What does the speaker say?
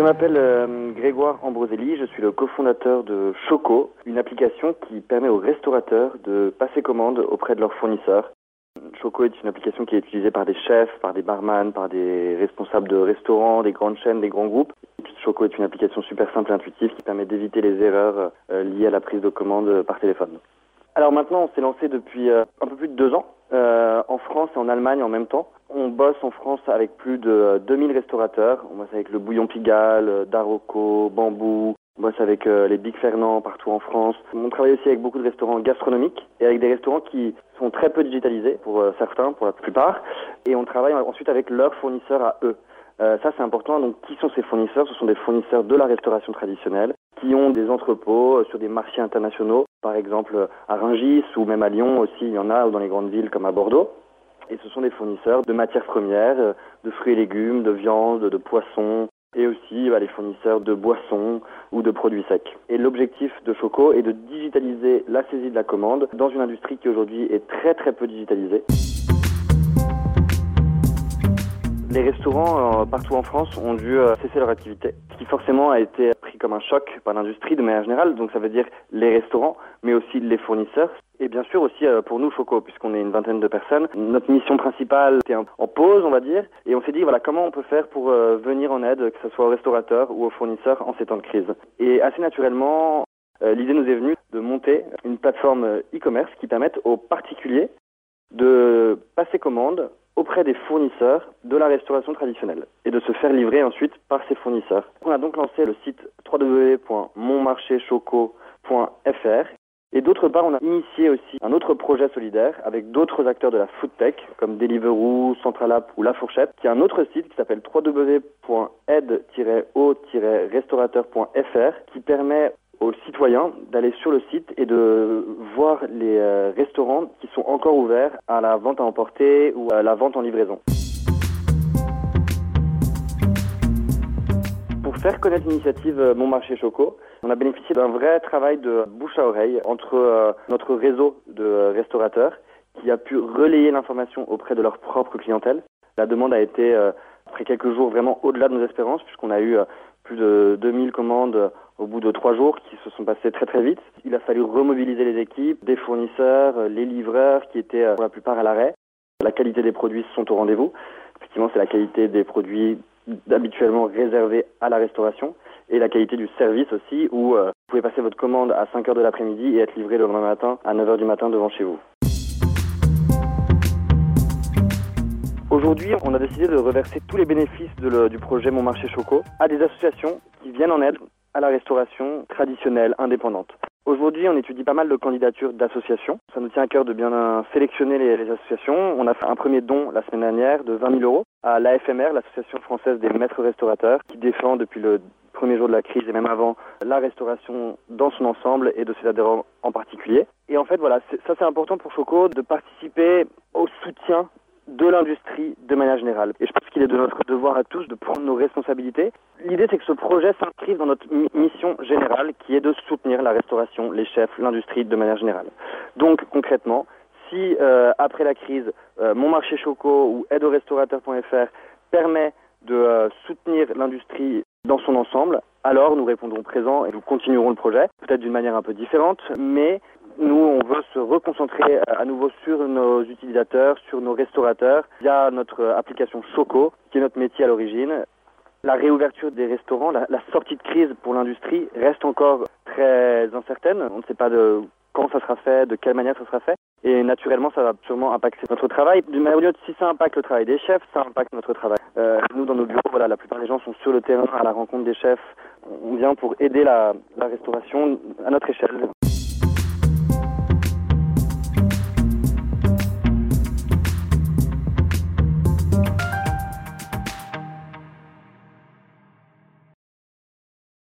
Je m'appelle euh, Grégoire Ambroselli, je suis le cofondateur de Choco, une application qui permet aux restaurateurs de passer commande auprès de leurs fournisseurs. Choco est une application qui est utilisée par des chefs, par des barman, par des responsables de restaurants, des grandes chaînes, des grands groupes. Choco est une application super simple et intuitive qui permet d'éviter les erreurs euh, liées à la prise de commande par téléphone. Alors maintenant, on s'est lancé depuis euh, un peu plus de deux ans, en France et en Allemagne en même temps. On bosse en France avec plus de 2000 restaurateurs. On bosse avec le Bouillon Pigalle, Darocco, Bambou. On bosse avec euh, les Big Fernand partout en France. On travaille aussi avec beaucoup de restaurants gastronomiques et avec des restaurants qui sont très peu digitalisés pour euh, certains, pour la plupart. Et on travaille ensuite avec leurs fournisseurs à eux. Euh, ça, c'est important. Donc, qui sont ces fournisseurs? Ce sont des fournisseurs de la restauration traditionnelle qui ont des entrepôts sur des marchés internationaux, par exemple à Rungis ou même à Lyon aussi, il y en a, ou dans les grandes villes comme à Bordeaux et ce sont des fournisseurs de matières premières, euh, de fruits et légumes, de viande, de poissons, et aussi bah, les fournisseurs de boissons ou de produits secs. Et l'objectif de Choco est de digitaliser la saisie de la commande dans une industrie qui aujourd'hui est très très peu digitalisée. Les restaurants euh, partout en France ont dû euh, cesser leur activité, ce qui forcément a été pris comme un choc par l'industrie de manière générale. Donc ça veut dire les restaurants, mais aussi les fournisseurs. Et bien sûr aussi euh, pour nous, Choco, puisqu'on est une vingtaine de personnes, notre mission principale était en pause, on va dire, et on s'est dit voilà comment on peut faire pour venir en aide, que ce soit aux restaurateurs ou aux fournisseurs en ces temps de crise. Et assez naturellement, l'idée nous est venue de monter une plateforme e-commerce qui permette aux particuliers de passer commande auprès des fournisseurs de la restauration traditionnelle et de se faire livrer ensuite par ces fournisseurs. On a donc lancé le site www.monmarchéchoco.fr et d'autre part, on a initié aussi un autre projet solidaire avec d'autres acteurs de la food tech comme Deliveroo, Centralap ou La Fourchette, qui a un autre site qui s'appelle www.aide-o-restaurateur.fr qui permet aux citoyens d'aller sur le site et de voir les euh, restaurants qui sont encore ouverts à la vente à emporter ou à la vente en livraison. Pour faire connaître l'initiative euh, Mon Marché Choco, on a bénéficié d'un vrai travail de bouche à oreille entre euh, notre réseau de restaurateurs qui a pu relayer l'information auprès de leur propre clientèle. La demande a été, après quelques jours, vraiment au-delà de nos espérances, puisqu'on a eu plus de 2000 commandes au bout de trois jours qui se sont passés très très vite. Il a fallu remobiliser les équipes, des fournisseurs, les livreurs qui étaient euh, pour la plupart à l'arrêt. La qualité des produits sont au rendez-vous. Effectivement, c'est la qualité des produits habituellement réservés à la restauration et la qualité du service aussi où euh, vous pouvez passer votre commande à 5 heures de l'après-midi et être livré le lendemain matin à 9 heures du matin devant chez vous. Aujourd'hui, on a décidé de reverser tous les bénéfices du projet Mon Marché Choco à des associations qui viennent en aide à la restauration traditionnelle, indépendante. Aujourd'hui, on étudie pas mal de candidatures d'associations. Ça nous tient à cœur de bien sélectionner les, associations. On a fait un premier don la semaine dernière de 20 000 euros à l'AFMR, l'Association française des maîtres restaurateurs, qui défend depuis le premier jour de la crise et même avant la restauration dans son ensemble et de ses adhérents en particulier. Et en fait, voilà, ça c'est important pour Choco de participer au soutien de l'industrie de manière générale. Et je pense qu'il est de notre devoir à tous de prendre nos responsabilités. L'idée, c'est que ce projet s'inscrive dans notre mission générale, qui est de soutenir la restauration, les chefs, l'industrie de manière générale. Donc, concrètement, si euh, après la crise, euh, Mon Marché Choco ou aideaurestaurateur.fr permet de euh, soutenir l'industrie dans son ensemble, alors nous répondrons présent et nous continuerons le projet, peut-être d'une manière un peu différente, mais nous, on veut se reconcentrer euh, à nouveau sur nos utilisateurs, sur nos restaurateurs, via notre application Choco, qui est notre métier à l'origine. La réouverture des restaurants, la, sortie de crise pour l'industrie reste encore très incertaine. On ne sait pas de quand ça sera fait, de quelle manière ça sera fait. Et naturellement, ça va sûrement impacter notre travail. Du même si ça impacte le travail des chefs, ça impacte notre travail. Euh, nous, dans nos bureaux, voilà, la plupart des gens sont sur le terrain à la rencontre des chefs. On vient pour aider la, la restauration à notre échelle.